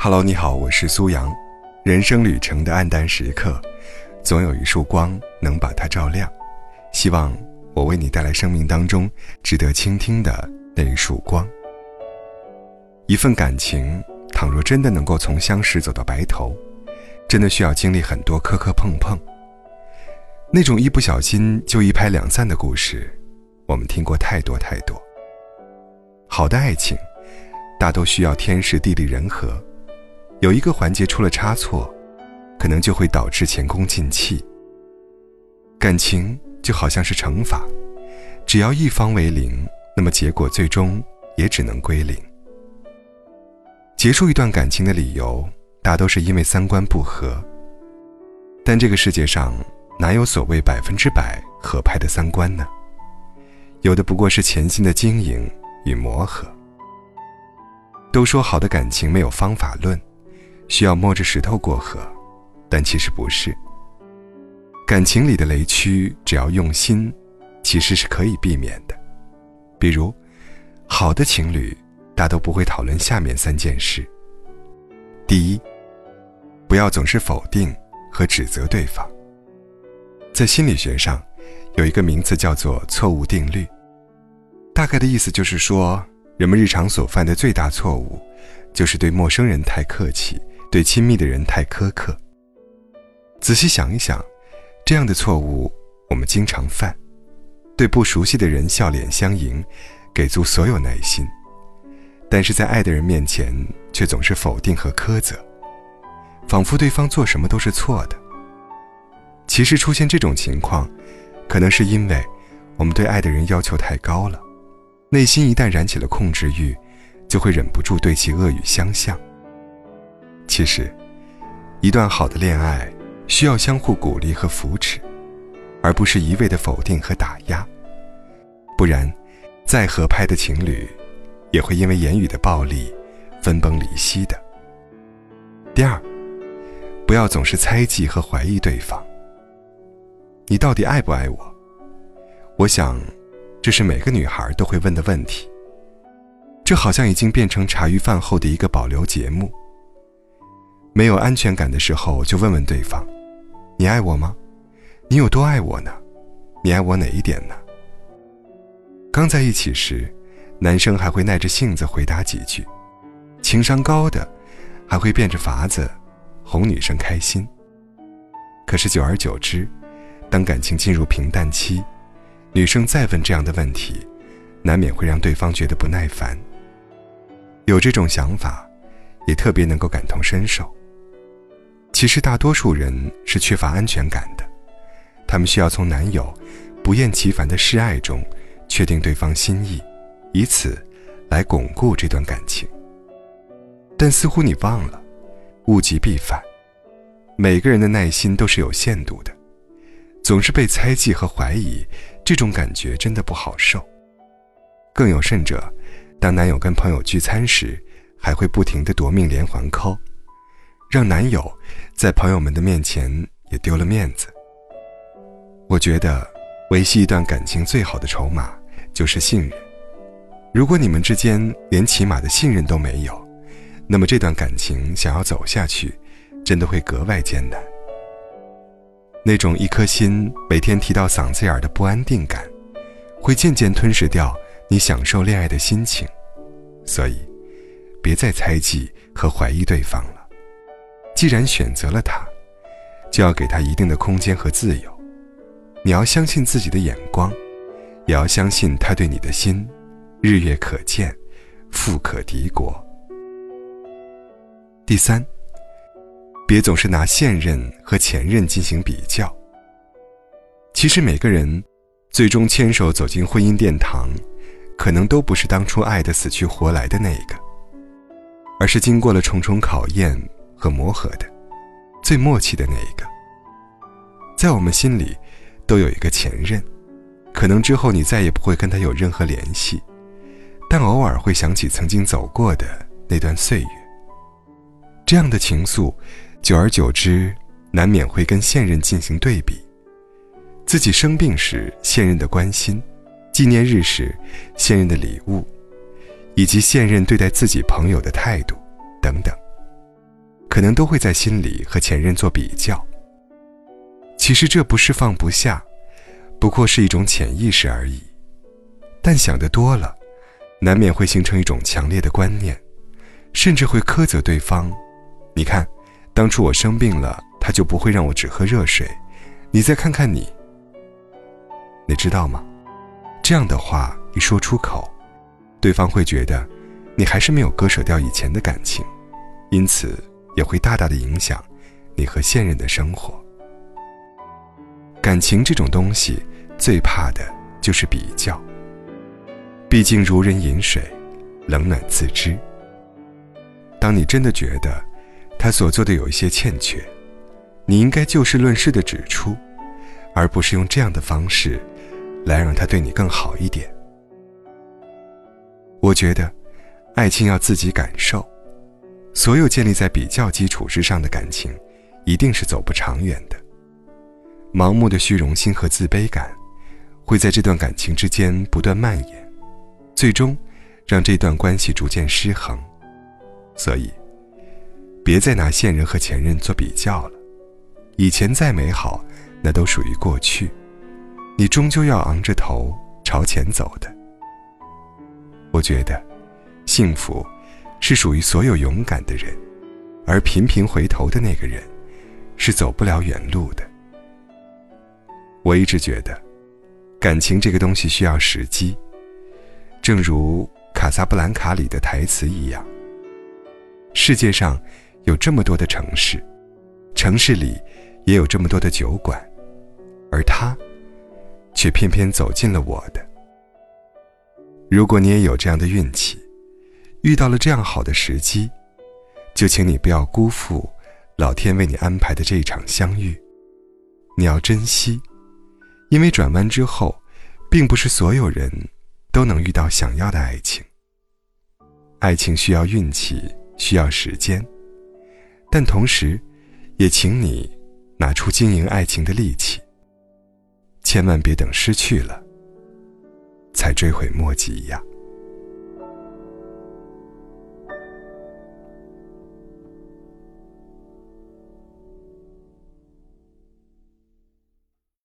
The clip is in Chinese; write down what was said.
Hello，你好，我是苏阳。人生旅程的暗淡时刻，总有一束光能把它照亮。希望我为你带来生命当中值得倾听的那一束光。一份感情，倘若真的能够从相识走到白头，真的需要经历很多磕磕碰碰。那种一不小心就一拍两散的故事，我们听过太多太多。好的爱情，大都需要天时地利人和。有一个环节出了差错，可能就会导致前功尽弃。感情就好像是乘法，只要一方为零，那么结果最终也只能归零。结束一段感情的理由，大都是因为三观不合。但这个世界上哪有所谓百分之百合拍的三观呢？有的不过是潜心的经营与磨合。都说好的感情没有方法论。需要摸着石头过河，但其实不是。感情里的雷区，只要用心，其实是可以避免的。比如，好的情侣大都不会讨论下面三件事：第一，不要总是否定和指责对方。在心理学上，有一个名词叫做“错误定律”，大概的意思就是说，人们日常所犯的最大错误，就是对陌生人太客气。对亲密的人太苛刻。仔细想一想，这样的错误我们经常犯：对不熟悉的人笑脸相迎，给足所有耐心；但是在爱的人面前，却总是否定和苛责，仿佛对方做什么都是错的。其实出现这种情况，可能是因为我们对爱的人要求太高了，内心一旦燃起了控制欲，就会忍不住对其恶语相向。其实，一段好的恋爱需要相互鼓励和扶持，而不是一味的否定和打压。不然，再合拍的情侣，也会因为言语的暴力分崩离析的。第二，不要总是猜忌和怀疑对方。你到底爱不爱我？我想，这是每个女孩都会问的问题。这好像已经变成茶余饭后的一个保留节目。没有安全感的时候，就问问对方：“你爱我吗？你有多爱我呢？你爱我哪一点呢？”刚在一起时，男生还会耐着性子回答几句，情商高的还会变着法子哄女生开心。可是久而久之，当感情进入平淡期，女生再问这样的问题，难免会让对方觉得不耐烦。有这种想法，也特别能够感同身受。其实大多数人是缺乏安全感的，他们需要从男友不厌其烦的示爱中确定对方心意，以此来巩固这段感情。但似乎你忘了，物极必反，每个人的耐心都是有限度的，总是被猜忌和怀疑，这种感觉真的不好受。更有甚者，当男友跟朋友聚餐时，还会不停的夺命连环 call。让男友在朋友们的面前也丢了面子。我觉得，维系一段感情最好的筹码就是信任。如果你们之间连起码的信任都没有，那么这段感情想要走下去，真的会格外艰难。那种一颗心每天提到嗓子眼的不安定感，会渐渐吞噬掉你享受恋爱的心情。所以，别再猜忌和怀疑对方了。既然选择了他，就要给他一定的空间和自由。你要相信自己的眼光，也要相信他对你的心，日月可见，富可敌国。第三，别总是拿现任和前任进行比较。其实每个人最终牵手走进婚姻殿堂，可能都不是当初爱的死去活来的那一个，而是经过了重重考验。和磨合的，最默契的那一个，在我们心里，都有一个前任，可能之后你再也不会跟他有任何联系，但偶尔会想起曾经走过的那段岁月。这样的情愫，久而久之，难免会跟现任进行对比。自己生病时，现任的关心；纪念日时，现任的礼物，以及现任对待自己朋友的态度，等等。可能都会在心里和前任做比较。其实这不是放不下，不过是一种潜意识而已。但想得多了，难免会形成一种强烈的观念，甚至会苛责对方。你看，当初我生病了，他就不会让我只喝热水。你再看看你，你知道吗？这样的话一说出口，对方会觉得你还是没有割舍掉以前的感情，因此也会大大的影响你和现任的生活。感情这种东西，最怕的就是比较。毕竟如人饮水，冷暖自知。当你真的觉得他所做的有一些欠缺，你应该就事论事的指出，而不是用这样的方式来让他对你更好一点。我觉得，爱情要自己感受。所有建立在比较基础之上的感情，一定是走不长远的。盲目的虚荣心和自卑感，会在这段感情之间不断蔓延。最终，让这段关系逐渐失衡。所以，别再拿现任和前任做比较了。以前再美好，那都属于过去。你终究要昂着头朝前走的。我觉得，幸福是属于所有勇敢的人，而频频回头的那个人，是走不了远路的。我一直觉得，感情这个东西需要时机。正如《卡萨布兰卡》里的台词一样，世界上有这么多的城市，城市里也有这么多的酒馆，而他却偏偏走进了我的。如果你也有这样的运气，遇到了这样好的时机，就请你不要辜负老天为你安排的这一场相遇。你要珍惜，因为转弯之后，并不是所有人。都能遇到想要的爱情。爱情需要运气，需要时间，但同时，也请你拿出经营爱情的力气。千万别等失去了，才追悔莫及呀。